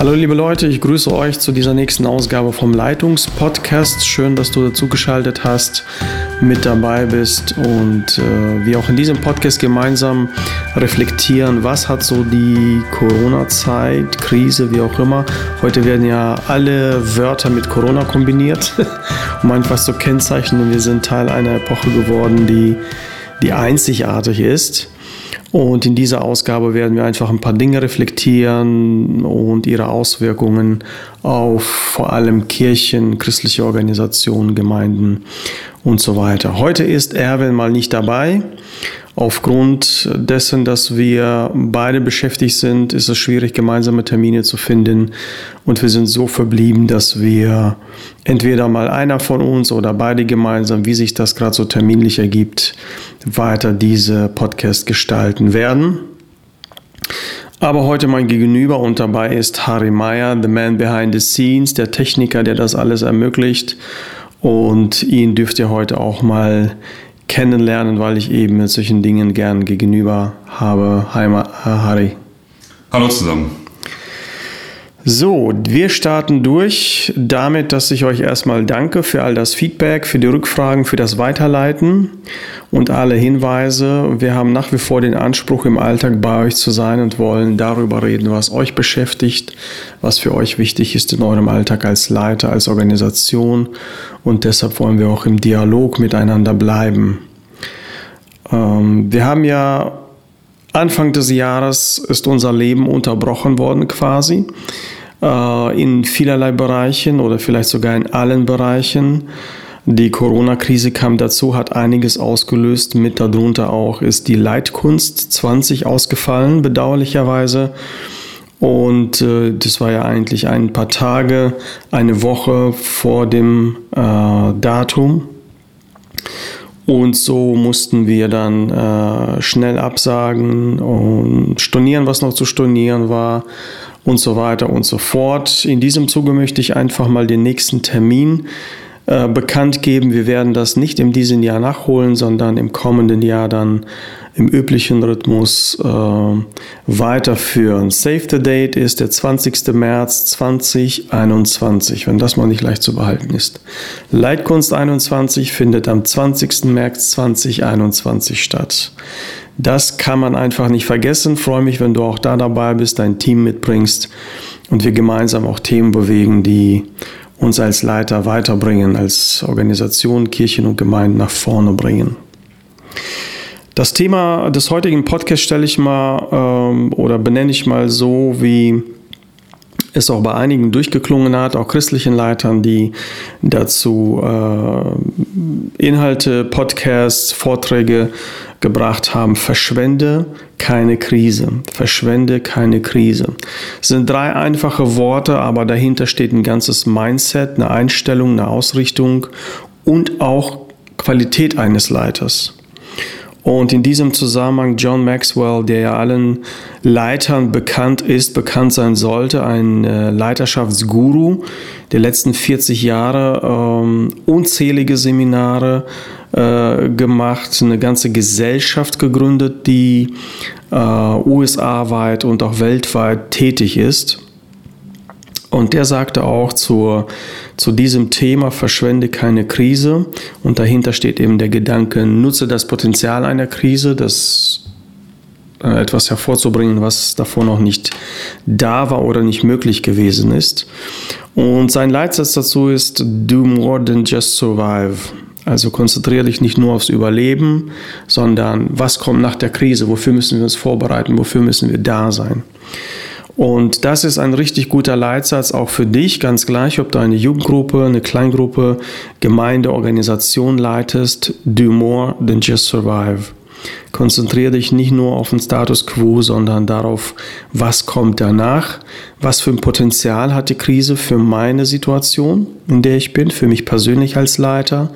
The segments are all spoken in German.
Hallo liebe Leute, ich grüße euch zu dieser nächsten Ausgabe vom Leitungspodcast. Schön, dass du dazugeschaltet hast, mit dabei bist und äh, wir auch in diesem Podcast gemeinsam reflektieren, was hat so die Corona-Zeit, Krise, wie auch immer. Heute werden ja alle Wörter mit Corona kombiniert, um einfach zu kennzeichnen, wir sind Teil einer Epoche geworden, die, die einzigartig ist. Und in dieser Ausgabe werden wir einfach ein paar Dinge reflektieren und ihre Auswirkungen auf vor allem Kirchen, christliche Organisationen, Gemeinden und so weiter. Heute ist Erwin mal nicht dabei. Aufgrund dessen, dass wir beide beschäftigt sind, ist es schwierig, gemeinsame Termine zu finden. Und wir sind so verblieben, dass wir entweder mal einer von uns oder beide gemeinsam, wie sich das gerade so terminlich ergibt, weiter diese Podcast gestalten werden. Aber heute mein Gegenüber und dabei ist Harry Meyer, the man behind the scenes, der Techniker, der das alles ermöglicht. Und ihn dürft ihr heute auch mal kennenlernen, weil ich eben mit solchen Dingen gern gegenüber habe. Hi, Harry. Hallo zusammen. So, wir starten durch damit, dass ich euch erstmal danke für all das Feedback, für die Rückfragen, für das Weiterleiten und alle Hinweise. Wir haben nach wie vor den Anspruch, im Alltag bei euch zu sein und wollen darüber reden, was euch beschäftigt, was für euch wichtig ist in eurem Alltag als Leiter, als Organisation. Und deshalb wollen wir auch im Dialog miteinander bleiben. Ähm, wir haben ja Anfang des Jahres ist unser Leben unterbrochen worden quasi äh, in vielerlei Bereichen oder vielleicht sogar in allen Bereichen. Die Corona-Krise kam dazu, hat einiges ausgelöst. Mit darunter auch ist die Leitkunst 20 ausgefallen, bedauerlicherweise. Und äh, das war ja eigentlich ein paar Tage, eine Woche vor dem äh, Datum. Und so mussten wir dann äh, schnell absagen und stornieren, was noch zu stornieren war und so weiter und so fort. In diesem Zuge möchte ich einfach mal den nächsten Termin äh, bekannt geben. Wir werden das nicht in diesem Jahr nachholen, sondern im kommenden Jahr dann im üblichen Rhythmus äh, weiterführen. Save the Date ist der 20. März 2021, wenn das mal nicht leicht zu behalten ist. Leitkunst 21 findet am 20. März 2021 statt. Das kann man einfach nicht vergessen. Freue mich, wenn du auch da dabei bist, dein Team mitbringst und wir gemeinsam auch Themen bewegen, die uns als Leiter weiterbringen, als Organisation, Kirchen und Gemeinden nach vorne bringen. Das Thema des heutigen Podcasts stelle ich mal ähm, oder benenne ich mal so, wie es auch bei einigen durchgeklungen hat, auch christlichen Leitern, die dazu äh, Inhalte, Podcasts, Vorträge gebracht haben. Verschwende keine Krise. Verschwende keine Krise. Es sind drei einfache Worte, aber dahinter steht ein ganzes Mindset, eine Einstellung, eine Ausrichtung und auch Qualität eines Leiters. Und in diesem Zusammenhang John Maxwell, der ja allen Leitern bekannt ist, bekannt sein sollte, ein äh, Leiterschaftsguru der letzten 40 Jahre, ähm, unzählige Seminare äh, gemacht, eine ganze Gesellschaft gegründet, die äh, USA-weit und auch weltweit tätig ist. Und der sagte auch zur, zu diesem Thema, verschwende keine Krise. Und dahinter steht eben der Gedanke, nutze das Potenzial einer Krise, das äh, etwas hervorzubringen, was davor noch nicht da war oder nicht möglich gewesen ist. Und sein Leitsatz dazu ist, do more than just survive. Also konzentriere dich nicht nur aufs Überleben, sondern was kommt nach der Krise, wofür müssen wir uns vorbereiten, wofür müssen wir da sein. Und das ist ein richtig guter Leitsatz auch für dich, ganz gleich, ob du eine Jugendgruppe, eine Kleingruppe, Gemeinde, Organisation leitest. Do more than just survive. Konzentriere dich nicht nur auf den Status quo, sondern darauf, was kommt danach, was für ein Potenzial hat die Krise für meine Situation, in der ich bin, für mich persönlich als Leiter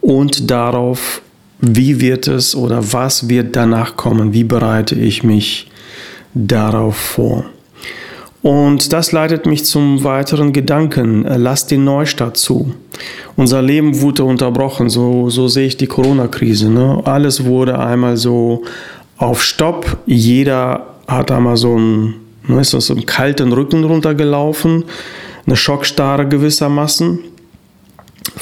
und darauf, wie wird es oder was wird danach kommen, wie bereite ich mich darauf vor. Und das leitet mich zum weiteren Gedanken. Lass den Neustart zu. Unser Leben wurde unterbrochen. So, so sehe ich die Corona-Krise. Ne? Alles wurde einmal so auf Stopp. Jeder hat einmal so ein, Ne, ist uns im kalten Rücken runtergelaufen, eine Schockstarre gewissermaßen.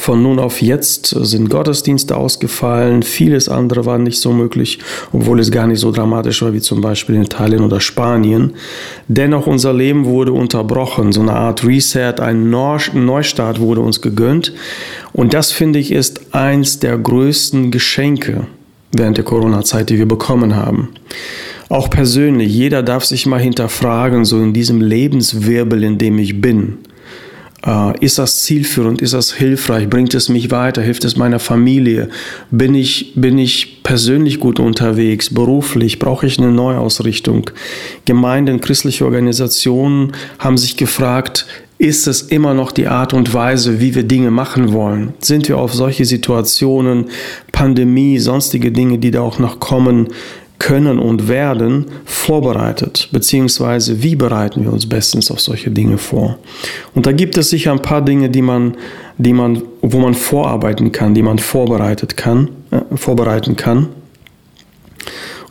Von nun auf jetzt sind Gottesdienste ausgefallen, vieles andere war nicht so möglich, obwohl es gar nicht so dramatisch war wie zum Beispiel in Italien oder Spanien. Dennoch unser Leben wurde unterbrochen, so eine Art Reset, ein Neustart wurde uns gegönnt. Und das finde ich ist eins der größten Geschenke während der Corona-Zeit, die wir bekommen haben. Auch persönlich, jeder darf sich mal hinterfragen, so in diesem Lebenswirbel, in dem ich bin. Äh, ist das zielführend? Ist das hilfreich? Bringt es mich weiter? Hilft es meiner Familie? Bin ich, bin ich persönlich gut unterwegs? Beruflich? Brauche ich eine Neuausrichtung? Gemeinden, christliche Organisationen haben sich gefragt, ist es immer noch die Art und Weise, wie wir Dinge machen wollen? Sind wir auf solche Situationen, Pandemie, sonstige Dinge, die da auch noch kommen, können und werden vorbereitet, beziehungsweise wie bereiten wir uns bestens auf solche Dinge vor. Und da gibt es sicher ein paar Dinge, die man, die man, wo man vorarbeiten kann, die man vorbereitet kann, äh, vorbereiten kann.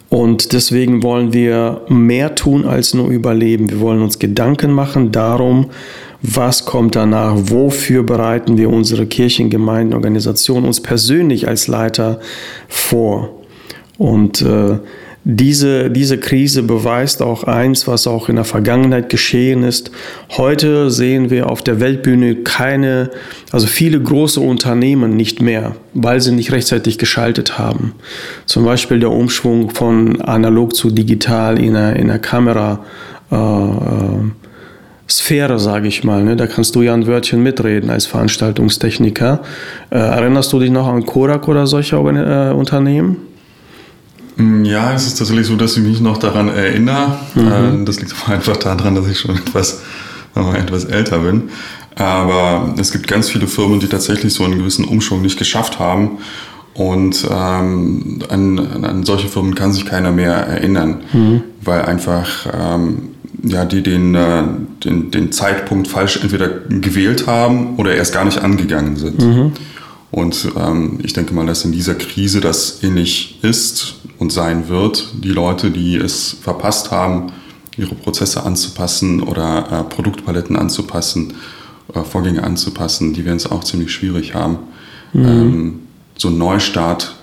Und deswegen wollen wir mehr tun als nur überleben. Wir wollen uns Gedanken machen darum, was kommt danach, wofür bereiten wir unsere Kirchen, Gemeinden, Organisationen, uns persönlich als Leiter vor. Und äh, diese, diese Krise beweist auch eins, was auch in der Vergangenheit geschehen ist. Heute sehen wir auf der Weltbühne keine, also viele große Unternehmen nicht mehr, weil sie nicht rechtzeitig geschaltet haben. Zum Beispiel der Umschwung von analog zu digital in der, in der Kamera. Äh, äh sage ich mal. Ne? Da kannst du ja ein Wörtchen mitreden als Veranstaltungstechniker. Äh, erinnerst du dich noch an Kodak oder solche äh, Unternehmen? Mm, ja, es ist tatsächlich so, dass ich mich noch daran erinnere. Mhm. Äh, das liegt aber einfach daran, dass ich schon etwas, etwas älter bin. Aber es gibt ganz viele Firmen, die tatsächlich so einen gewissen Umschwung nicht geschafft haben. Und ähm, an, an solche Firmen kann sich keiner mehr erinnern, mhm. weil einfach ähm, ja, die den, äh, den, den Zeitpunkt falsch entweder gewählt haben oder erst gar nicht angegangen sind. Mhm. Und ähm, ich denke mal, dass in dieser Krise das ähnlich ist und sein wird. Die Leute, die es verpasst haben, ihre Prozesse anzupassen oder äh, Produktpaletten anzupassen, äh, Vorgänge anzupassen, die werden es auch ziemlich schwierig haben, mhm. ähm, so einen Neustart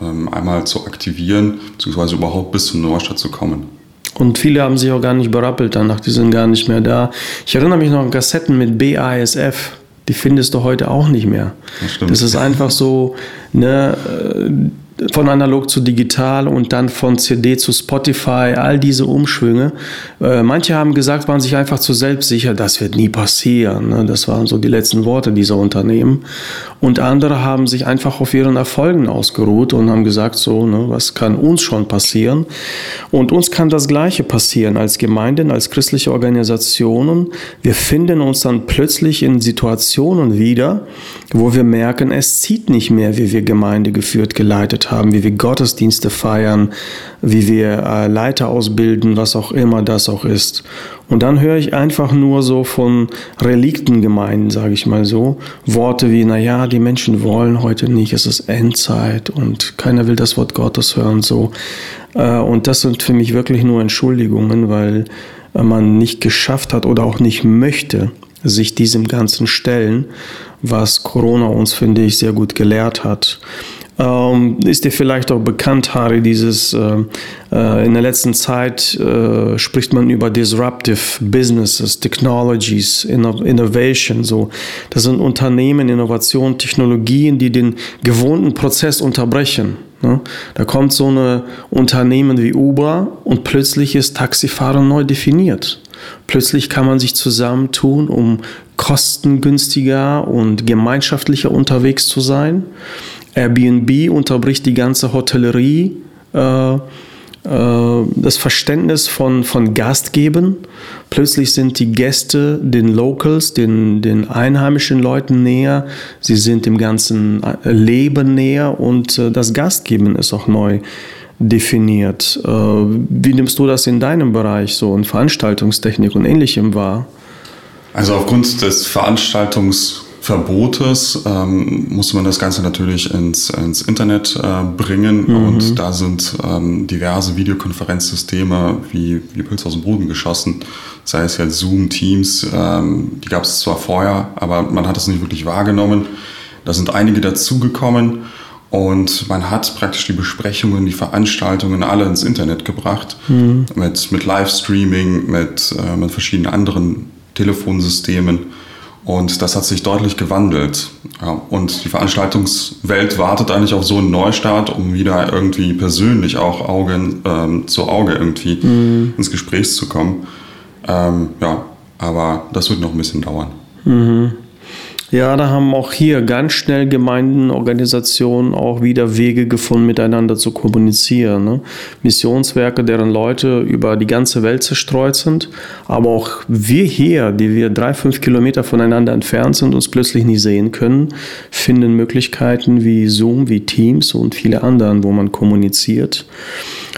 ähm, einmal zu aktivieren, beziehungsweise überhaupt bis zum Neustart zu kommen. Und viele haben sich auch gar nicht berappelt danach, die sind gar nicht mehr da. Ich erinnere mich noch an Kassetten mit BASF die findest du heute auch nicht mehr. Das, das ist einfach so, ne, äh, von analog zu digital und dann von CD zu Spotify, all diese Umschwünge. Äh, manche haben gesagt, waren sich einfach zu selbstsicher, das wird nie passieren. Ne? Das waren so die letzten Worte dieser Unternehmen. Und andere haben sich einfach auf ihren Erfolgen ausgeruht und haben gesagt, so, ne, was kann uns schon passieren? Und uns kann das Gleiche passieren als Gemeinden, als christliche Organisationen. Wir finden uns dann plötzlich in Situationen wieder, wo wir merken, es zieht nicht mehr, wie wir Gemeinde geführt, geleitet haben, wie wir Gottesdienste feiern, wie wir äh, Leiter ausbilden, was auch immer das auch ist. Und dann höre ich einfach nur so von Reliktengemeinden, sage ich mal so, Worte wie, naja, die Menschen wollen heute nicht, es ist Endzeit und keiner will das Wort Gottes hören, so. Äh, und das sind für mich wirklich nur Entschuldigungen, weil äh, man nicht geschafft hat oder auch nicht möchte, sich diesem Ganzen stellen, was Corona uns, finde ich, sehr gut gelehrt hat. Ähm, ist dir vielleicht auch bekannt, Harry, dieses, äh, äh, in der letzten Zeit äh, spricht man über Disruptive Businesses, Technologies, Innovation, so. Das sind Unternehmen, Innovationen, Technologien, die den gewohnten Prozess unterbrechen. Ne? Da kommt so ein Unternehmen wie Uber und plötzlich ist Taxifahren neu definiert. Plötzlich kann man sich zusammentun, um kostengünstiger und gemeinschaftlicher unterwegs zu sein. Airbnb unterbricht die ganze Hotellerie, äh, äh, das Verständnis von, von Gastgeben. Plötzlich sind die Gäste den Locals, den, den einheimischen Leuten näher. Sie sind dem ganzen Leben näher und äh, das Gastgeben ist auch neu definiert. Äh, wie nimmst du das in deinem Bereich so in Veranstaltungstechnik und ähnlichem wahr? Also aufgrund des Veranstaltungs Verbotes ähm, musste man das Ganze natürlich ins, ins Internet äh, bringen mhm. und da sind ähm, diverse Videokonferenzsysteme wie, wie Pilz aus dem Boden geschossen, sei es jetzt Zoom, Teams, ähm, die gab es zwar vorher, aber man hat es nicht wirklich wahrgenommen. Da sind einige dazugekommen und man hat praktisch die Besprechungen, die Veranstaltungen alle ins Internet gebracht mhm. mit, mit Livestreaming, mit, äh, mit verschiedenen anderen Telefonsystemen. Und das hat sich deutlich gewandelt. Ja, und die Veranstaltungswelt wartet eigentlich auf so einen Neustart, um wieder irgendwie persönlich auch Auge ähm, zu Auge irgendwie mhm. ins Gespräch zu kommen. Ähm, ja, aber das wird noch ein bisschen dauern. Mhm. Ja, da haben auch hier ganz schnell Gemeinden, Organisationen auch wieder Wege gefunden, miteinander zu kommunizieren. Ne? Missionswerke, deren Leute über die ganze Welt zerstreut sind, aber auch wir hier, die wir drei, fünf Kilometer voneinander entfernt sind, uns plötzlich nicht sehen können, finden Möglichkeiten wie Zoom, wie Teams und viele anderen, wo man kommuniziert.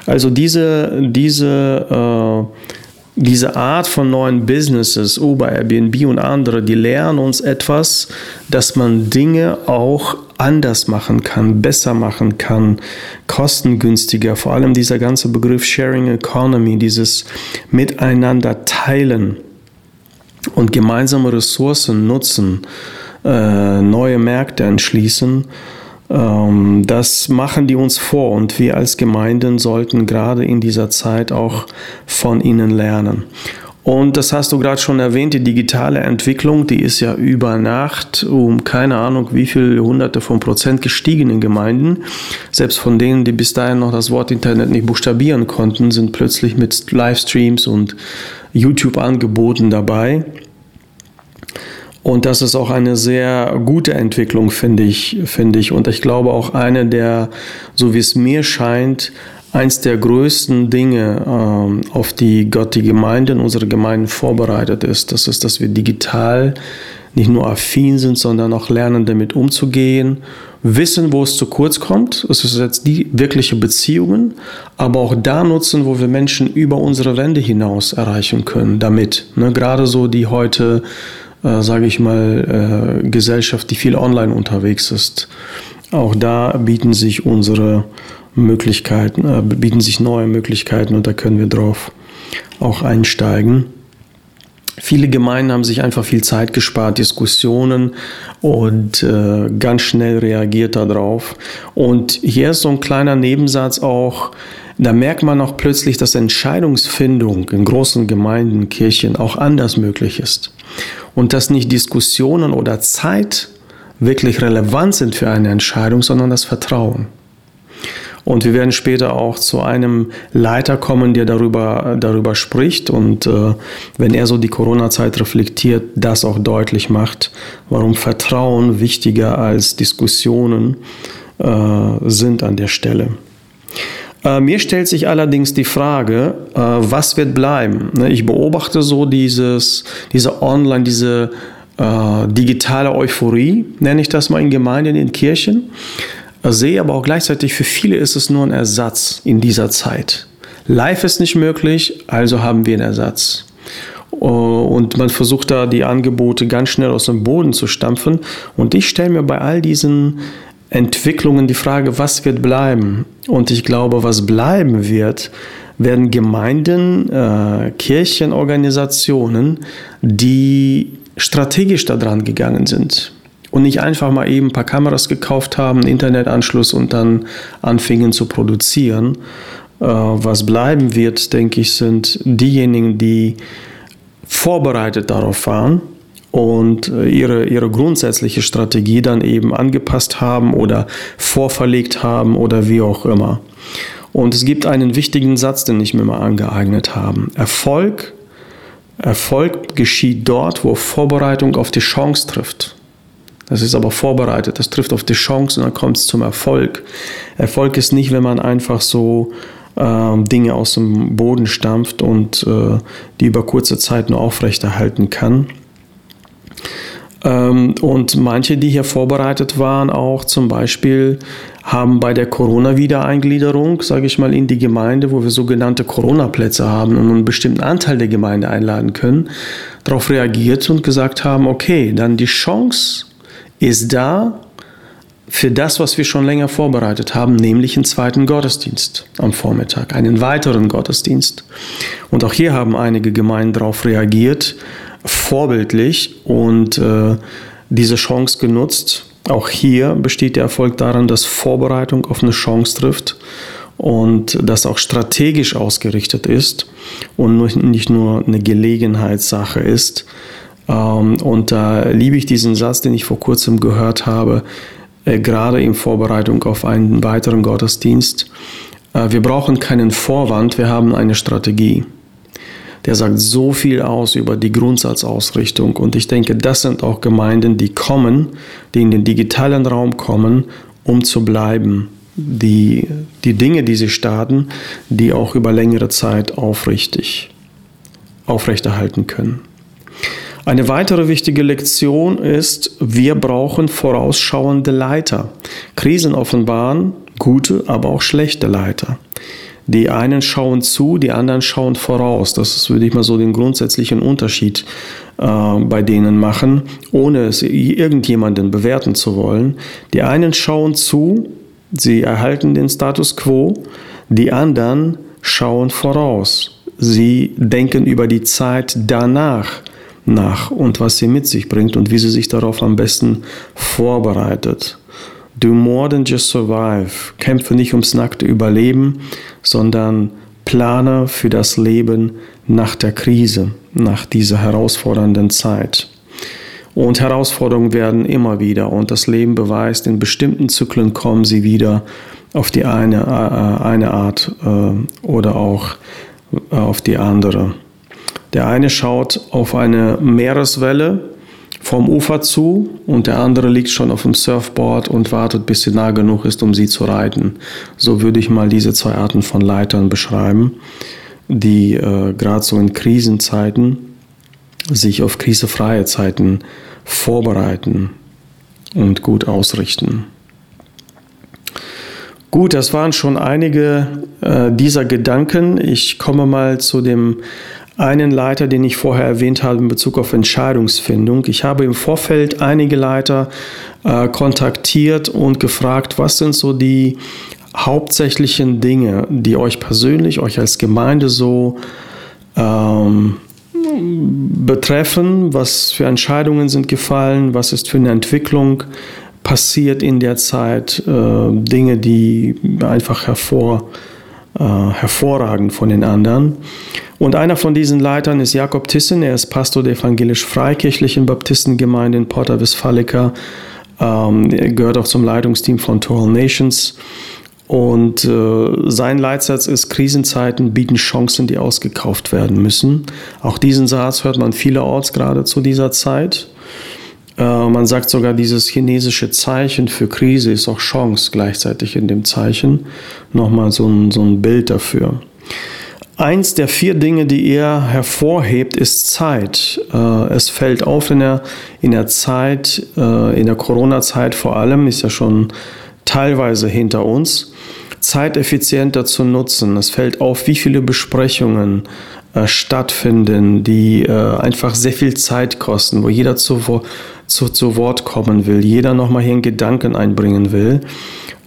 Also diese, diese äh, diese Art von neuen Businesses, Uber, Airbnb und andere, die lernen uns etwas, dass man Dinge auch anders machen kann, besser machen kann, kostengünstiger. Vor allem dieser ganze Begriff Sharing Economy, dieses Miteinander teilen und gemeinsame Ressourcen nutzen, äh, neue Märkte entschließen das machen die uns vor und wir als Gemeinden sollten gerade in dieser Zeit auch von ihnen lernen. Und das hast du gerade schon erwähnt, die digitale Entwicklung, die ist ja über Nacht um keine Ahnung wie viele hunderte von Prozent gestiegen in Gemeinden. Selbst von denen, die bis dahin noch das Wort Internet nicht buchstabieren konnten, sind plötzlich mit Livestreams und YouTube-Angeboten dabei. Und das ist auch eine sehr gute Entwicklung, finde ich, finde ich. Und ich glaube auch eine der, so wie es mir scheint, eins der größten Dinge, ähm, auf die Gott die Gemeinden, unsere Gemeinden vorbereitet ist. Das ist, dass wir digital nicht nur affin sind, sondern auch lernen, damit umzugehen, wissen, wo es zu kurz kommt. Es ist jetzt die wirkliche Beziehungen, aber auch da nutzen, wo wir Menschen über unsere Wände hinaus erreichen können damit. Ne, gerade so die heute äh, sage ich mal, äh, Gesellschaft, die viel online unterwegs ist. Auch da bieten sich unsere Möglichkeiten, äh, bieten sich neue Möglichkeiten und da können wir drauf auch einsteigen. Viele Gemeinden haben sich einfach viel Zeit gespart, Diskussionen und äh, ganz schnell reagiert darauf. Und hier ist so ein kleiner Nebensatz auch, da merkt man auch plötzlich, dass Entscheidungsfindung in großen Gemeinden, Kirchen auch anders möglich ist und dass nicht Diskussionen oder Zeit wirklich relevant sind für eine Entscheidung, sondern das Vertrauen. Und wir werden später auch zu einem Leiter kommen, der darüber, darüber spricht und äh, wenn er so die Corona-Zeit reflektiert, das auch deutlich macht, warum Vertrauen wichtiger als Diskussionen äh, sind an der Stelle. Äh, mir stellt sich allerdings die Frage, äh, was wird bleiben? Ne, ich beobachte so dieses, diese Online, diese äh, digitale Euphorie, nenne ich das mal in Gemeinden, in Kirchen, sehe aber auch gleichzeitig, für viele ist es nur ein Ersatz in dieser Zeit. Live ist nicht möglich, also haben wir einen Ersatz. Und man versucht da die Angebote ganz schnell aus dem Boden zu stampfen. Und ich stelle mir bei all diesen Entwicklungen die Frage, was wird bleiben? Und ich glaube, was bleiben wird, werden Gemeinden, äh, Kirchenorganisationen, die strategisch daran gegangen sind und nicht einfach mal eben ein paar Kameras gekauft haben, Internetanschluss und dann anfingen zu produzieren. Äh, was bleiben wird, denke ich, sind diejenigen, die vorbereitet darauf waren und äh, ihre, ihre grundsätzliche Strategie dann eben angepasst haben oder vorverlegt haben oder wie auch immer. Und es gibt einen wichtigen Satz, den ich mir mal angeeignet habe. Erfolg, Erfolg geschieht dort, wo Vorbereitung auf die Chance trifft. Das ist aber vorbereitet, das trifft auf die Chance und dann kommt es zum Erfolg. Erfolg ist nicht, wenn man einfach so äh, Dinge aus dem Boden stampft und äh, die über kurze Zeit nur aufrechterhalten kann. Ähm, und manche, die hier vorbereitet waren, auch zum Beispiel, haben bei der Corona-Wiedereingliederung, sage ich mal, in die Gemeinde, wo wir sogenannte Corona-Plätze haben und einen bestimmten Anteil der Gemeinde einladen können, darauf reagiert und gesagt haben, okay, dann die Chance ist da für das, was wir schon länger vorbereitet haben, nämlich einen zweiten Gottesdienst am Vormittag, einen weiteren Gottesdienst. Und auch hier haben einige Gemeinden darauf reagiert, vorbildlich und äh, diese Chance genutzt. Auch hier besteht der Erfolg daran, dass Vorbereitung auf eine Chance trifft und das auch strategisch ausgerichtet ist und nicht nur eine Gelegenheitssache ist. Ähm, und da liebe ich diesen Satz, den ich vor kurzem gehört habe, äh, gerade in Vorbereitung auf einen weiteren Gottesdienst. Äh, wir brauchen keinen Vorwand, wir haben eine Strategie. Der sagt so viel aus über die Grundsatzausrichtung. Und ich denke, das sind auch Gemeinden, die kommen, die in den digitalen Raum kommen, um zu bleiben. Die, die Dinge, die sie starten, die auch über längere Zeit aufrichtig aufrechterhalten können. Eine weitere wichtige Lektion ist, wir brauchen vorausschauende Leiter. Krisen offenbaren gute, aber auch schlechte Leiter. Die einen schauen zu, die anderen schauen voraus. Das ist, würde ich mal so den grundsätzlichen Unterschied äh, bei denen machen, ohne es irgendjemanden bewerten zu wollen. Die einen schauen zu, sie erhalten den Status quo, die anderen schauen voraus. Sie denken über die Zeit danach nach und was sie mit sich bringt und wie sie sich darauf am besten vorbereitet. Do more than just survive. Kämpfe nicht ums nackte Überleben, sondern plane für das Leben nach der Krise, nach dieser herausfordernden Zeit. Und Herausforderungen werden immer wieder und das Leben beweist, in bestimmten Zyklen kommen sie wieder auf die eine, äh, eine Art äh, oder auch auf die andere. Der eine schaut auf eine Meereswelle vom Ufer zu und der andere liegt schon auf dem Surfboard und wartet, bis sie nah genug ist, um sie zu reiten. So würde ich mal diese zwei Arten von Leitern beschreiben, die äh, gerade so in Krisenzeiten sich auf krisefreie Zeiten vorbereiten und gut ausrichten. Gut, das waren schon einige äh, dieser Gedanken. Ich komme mal zu dem einen Leiter, den ich vorher erwähnt habe in Bezug auf Entscheidungsfindung. Ich habe im Vorfeld einige Leiter äh, kontaktiert und gefragt, was sind so die hauptsächlichen Dinge, die euch persönlich, euch als Gemeinde so ähm, betreffen, was für Entscheidungen sind gefallen, was ist für eine Entwicklung passiert in der Zeit, äh, Dinge, die einfach hervor, äh, hervorragen von den anderen. Und einer von diesen Leitern ist Jakob Tissen. Er ist Pastor der evangelisch-freikirchlichen Baptistengemeinde in Porta Westfalica. Ähm, er gehört auch zum Leitungsteam von Total Nations. Und äh, sein Leitsatz ist, Krisenzeiten bieten Chancen, die ausgekauft werden müssen. Auch diesen Satz hört man vielerorts gerade zu dieser Zeit. Äh, man sagt sogar, dieses chinesische Zeichen für Krise ist auch Chance gleichzeitig in dem Zeichen. Nochmal so ein, so ein Bild dafür. Eins der vier Dinge, die er hervorhebt, ist Zeit. Äh, es fällt auf in der, in der Zeit, äh, in der Corona-Zeit vor allem, ist ja schon teilweise hinter uns, Zeit effizienter zu nutzen. Es fällt auf, wie viele Besprechungen stattfinden, die einfach sehr viel Zeit kosten, wo jeder zu, zu, zu Wort kommen will, jeder nochmal hier einen Gedanken einbringen will.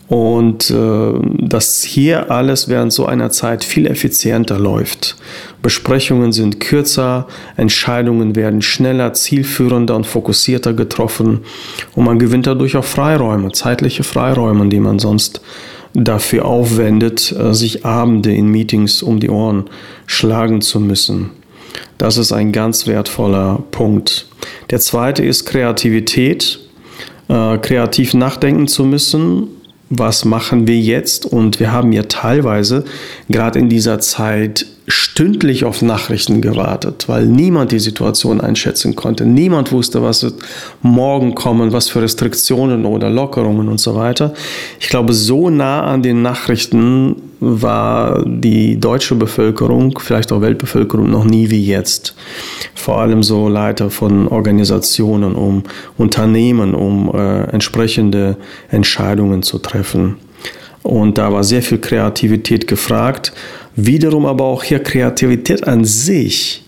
Und äh, dass hier alles während so einer Zeit viel effizienter läuft. Besprechungen sind kürzer, Entscheidungen werden schneller, zielführender und fokussierter getroffen und man gewinnt dadurch auch Freiräume, zeitliche Freiräume, die man sonst dafür aufwendet, äh, sich Abende in Meetings um die Ohren schlagen zu müssen. Das ist ein ganz wertvoller Punkt. Der zweite ist Kreativität, äh, kreativ nachdenken zu müssen was machen wir jetzt? Und wir haben ja teilweise gerade in dieser Zeit stündlich auf Nachrichten gewartet, weil niemand die Situation einschätzen konnte. Niemand wusste, was wird morgen kommen, was für Restriktionen oder Lockerungen und so weiter. Ich glaube, so nah an den Nachrichten war die deutsche Bevölkerung, vielleicht auch Weltbevölkerung, noch nie wie jetzt. Vor allem so Leiter von Organisationen, um Unternehmen, um äh, entsprechende Entscheidungen zu treffen. Und da war sehr viel Kreativität gefragt. Wiederum aber auch hier Kreativität an sich,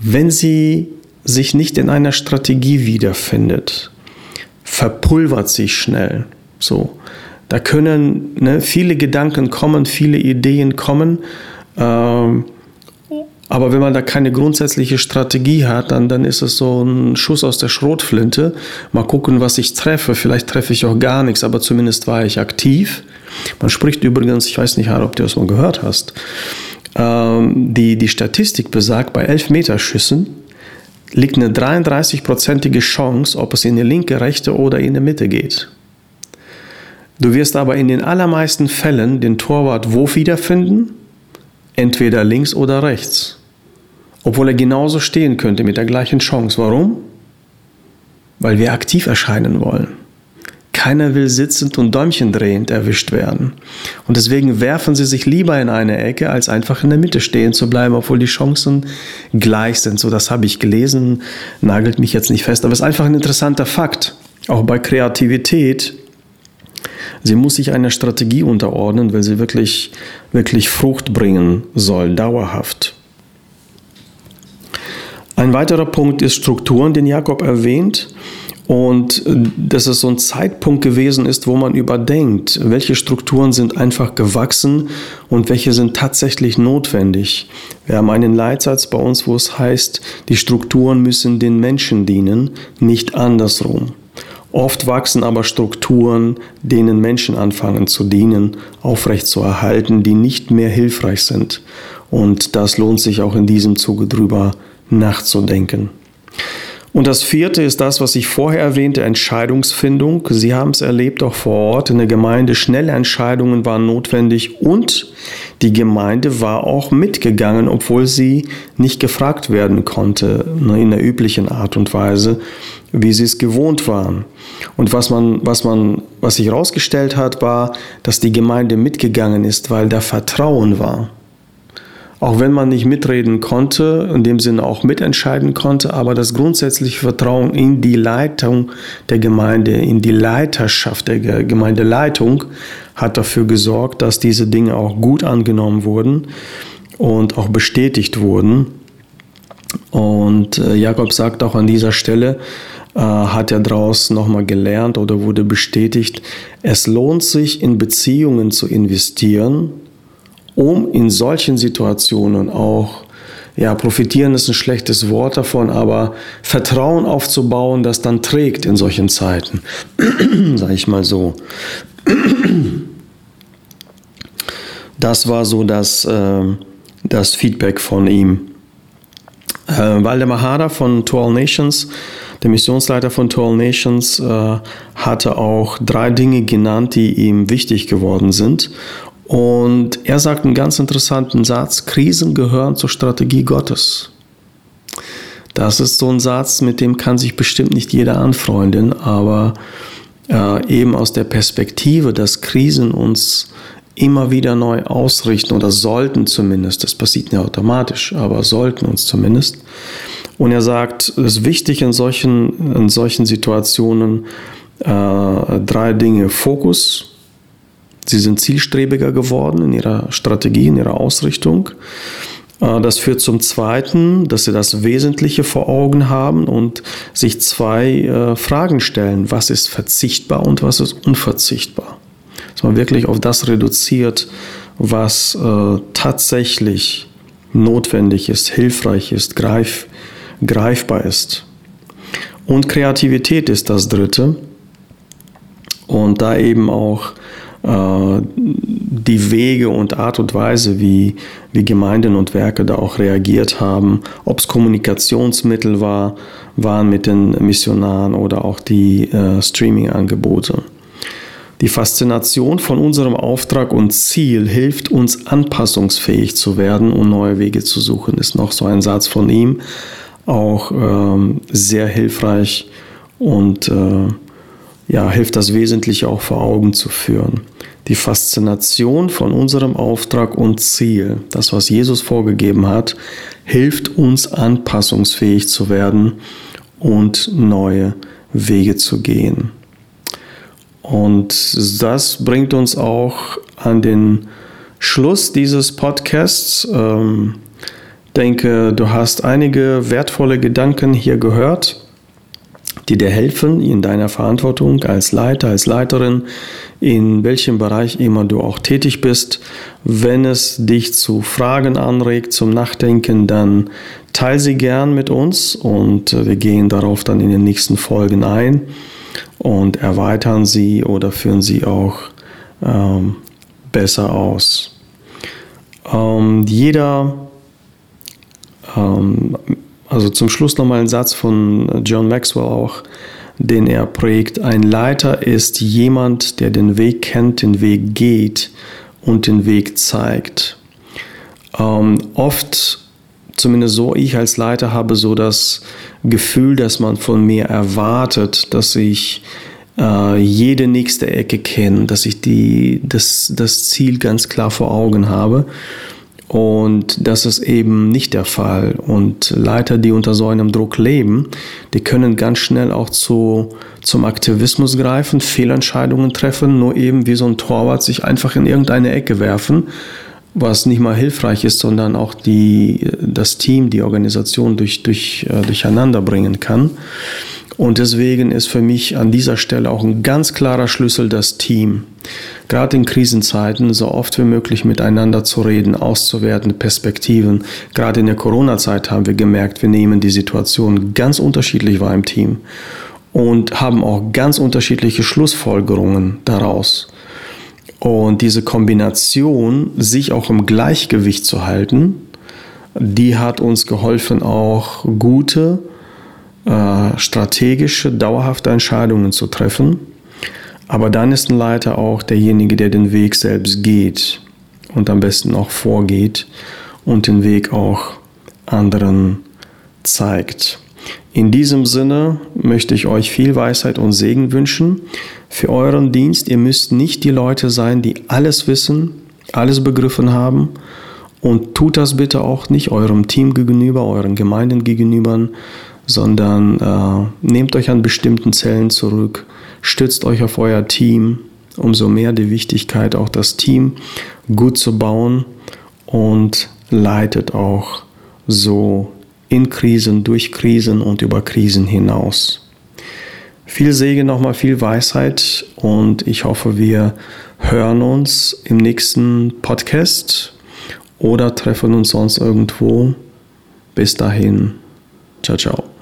wenn sie sich nicht in einer Strategie wiederfindet, verpulvert sich schnell. So, da können ne, viele Gedanken kommen, viele Ideen kommen. Ähm, aber wenn man da keine grundsätzliche Strategie hat, dann, dann ist es so ein Schuss aus der Schrotflinte. Mal gucken, was ich treffe. Vielleicht treffe ich auch gar nichts, aber zumindest war ich aktiv. Man spricht übrigens, ich weiß nicht, ob du das mal gehört hast, ähm, die, die Statistik besagt, bei Elfmeterschüssen liegt eine 33-prozentige Chance, ob es in die linke, rechte oder in die Mitte geht. Du wirst aber in den allermeisten Fällen den Torwart wo wiederfinden? Entweder links oder rechts. Obwohl er genauso stehen könnte mit der gleichen Chance. Warum? Weil wir aktiv erscheinen wollen. Keiner will sitzend und Däumchen drehend erwischt werden. Und deswegen werfen sie sich lieber in eine Ecke, als einfach in der Mitte stehen zu bleiben, obwohl die Chancen gleich sind. So, das habe ich gelesen, nagelt mich jetzt nicht fest, aber es ist einfach ein interessanter Fakt. Auch bei Kreativität. Sie muss sich einer Strategie unterordnen, weil sie wirklich, wirklich Frucht bringen soll, dauerhaft. Ein weiterer Punkt ist Strukturen, den Jakob erwähnt. Und äh, dass es so ein Zeitpunkt gewesen ist, wo man überdenkt, welche Strukturen sind einfach gewachsen und welche sind tatsächlich notwendig. Wir haben einen Leitsatz bei uns, wo es heißt, die Strukturen müssen den Menschen dienen, nicht andersrum. Oft wachsen aber Strukturen, denen Menschen anfangen zu dienen, aufrechtzuerhalten, die nicht mehr hilfreich sind. Und das lohnt sich auch in diesem Zuge drüber nachzudenken. Und das vierte ist das, was ich vorher erwähnte, Entscheidungsfindung. Sie haben es erlebt auch vor Ort in der Gemeinde. Schnelle Entscheidungen waren notwendig und die Gemeinde war auch mitgegangen, obwohl sie nicht gefragt werden konnte ne, in der üblichen Art und Weise, wie sie es gewohnt waren. Und was man, was man, was sich herausgestellt hat, war, dass die Gemeinde mitgegangen ist, weil da Vertrauen war auch wenn man nicht mitreden konnte, in dem Sinne auch mitentscheiden konnte, aber das grundsätzliche Vertrauen in die Leitung der Gemeinde, in die Leiterschaft der Gemeindeleitung hat dafür gesorgt, dass diese Dinge auch gut angenommen wurden und auch bestätigt wurden. Und äh, Jakob sagt auch an dieser Stelle, äh, hat er daraus nochmal gelernt oder wurde bestätigt, es lohnt sich in Beziehungen zu investieren, um in solchen Situationen auch, ja, profitieren ist ein schlechtes Wort davon, aber Vertrauen aufzubauen, das dann trägt in solchen Zeiten, sage ich mal so. Das war so das, äh, das Feedback von ihm. Äh, Waldemar Hader von All Nations, der Missionsleiter von All Nations, äh, hatte auch drei Dinge genannt, die ihm wichtig geworden sind. Und er sagt einen ganz interessanten Satz, Krisen gehören zur Strategie Gottes. Das ist so ein Satz, mit dem kann sich bestimmt nicht jeder anfreunden, aber äh, eben aus der Perspektive, dass Krisen uns immer wieder neu ausrichten oder sollten zumindest, das passiert nicht automatisch, aber sollten uns zumindest. Und er sagt, es ist wichtig in solchen, in solchen Situationen äh, drei Dinge. Fokus, Sie sind zielstrebiger geworden in ihrer Strategie, in ihrer Ausrichtung. Äh, das führt zum Zweiten, dass sie das Wesentliche vor Augen haben und sich zwei äh, Fragen stellen. Was ist verzichtbar und was ist unverzichtbar? Dass man wirklich auf das reduziert, was äh, tatsächlich notwendig ist, hilfreich ist, greif, greifbar ist. Und Kreativität ist das Dritte. Und da eben auch die Wege und Art und Weise, wie, wie Gemeinden und Werke da auch reagiert haben, ob es Kommunikationsmittel war, waren mit den Missionaren oder auch die äh, Streaming-Angebote. Die Faszination von unserem Auftrag und Ziel hilft uns anpassungsfähig zu werden und neue Wege zu suchen, ist noch so ein Satz von ihm, auch ähm, sehr hilfreich und äh, ja, hilft das Wesentliche auch vor Augen zu führen. Die Faszination von unserem Auftrag und Ziel, das, was Jesus vorgegeben hat, hilft uns anpassungsfähig zu werden und neue Wege zu gehen. Und das bringt uns auch an den Schluss dieses Podcasts. Ähm, denke, du hast einige wertvolle Gedanken hier gehört die dir helfen in deiner Verantwortung als Leiter, als Leiterin, in welchem Bereich immer du auch tätig bist. Wenn es dich zu Fragen anregt, zum Nachdenken, dann teile sie gern mit uns und wir gehen darauf dann in den nächsten Folgen ein und erweitern sie oder führen sie auch ähm, besser aus. Ähm, jeder, ähm, also zum Schluss nochmal ein Satz von John Maxwell auch, den er prägt. Ein Leiter ist jemand, der den Weg kennt, den Weg geht und den Weg zeigt. Ähm, oft, zumindest so ich als Leiter, habe so das Gefühl, dass man von mir erwartet, dass ich äh, jede nächste Ecke kenne, dass ich die, das, das Ziel ganz klar vor Augen habe. Und das ist eben nicht der Fall. Und Leiter, die unter so einem Druck leben, die können ganz schnell auch zu, zum Aktivismus greifen, Fehlentscheidungen treffen, nur eben wie so ein Torwart sich einfach in irgendeine Ecke werfen, was nicht mal hilfreich ist, sondern auch die, das Team, die Organisation durch, durch, äh, durcheinander bringen kann. Und deswegen ist für mich an dieser Stelle auch ein ganz klarer Schlüssel das Team. Gerade in Krisenzeiten so oft wie möglich miteinander zu reden, auszuwerten, Perspektiven. Gerade in der Corona-Zeit haben wir gemerkt, wir nehmen die Situation ganz unterschiedlich wahr im Team und haben auch ganz unterschiedliche Schlussfolgerungen daraus. Und diese Kombination, sich auch im Gleichgewicht zu halten, die hat uns geholfen, auch gute, strategische, dauerhafte Entscheidungen zu treffen. Aber dann ist ein Leiter auch derjenige, der den Weg selbst geht und am besten auch vorgeht und den Weg auch anderen zeigt. In diesem Sinne möchte ich euch viel Weisheit und Segen wünschen für euren Dienst. Ihr müsst nicht die Leute sein, die alles wissen, alles begriffen haben. Und tut das bitte auch nicht eurem Team gegenüber, euren Gemeinden gegenüber, sondern äh, nehmt euch an bestimmten Zellen zurück, stützt euch auf euer Team, umso mehr die Wichtigkeit, auch das Team gut zu bauen und leitet auch so in Krisen, durch Krisen und über Krisen hinaus. Viel Segen nochmal, viel Weisheit und ich hoffe, wir hören uns im nächsten Podcast oder treffen uns sonst irgendwo. Bis dahin, ciao, ciao.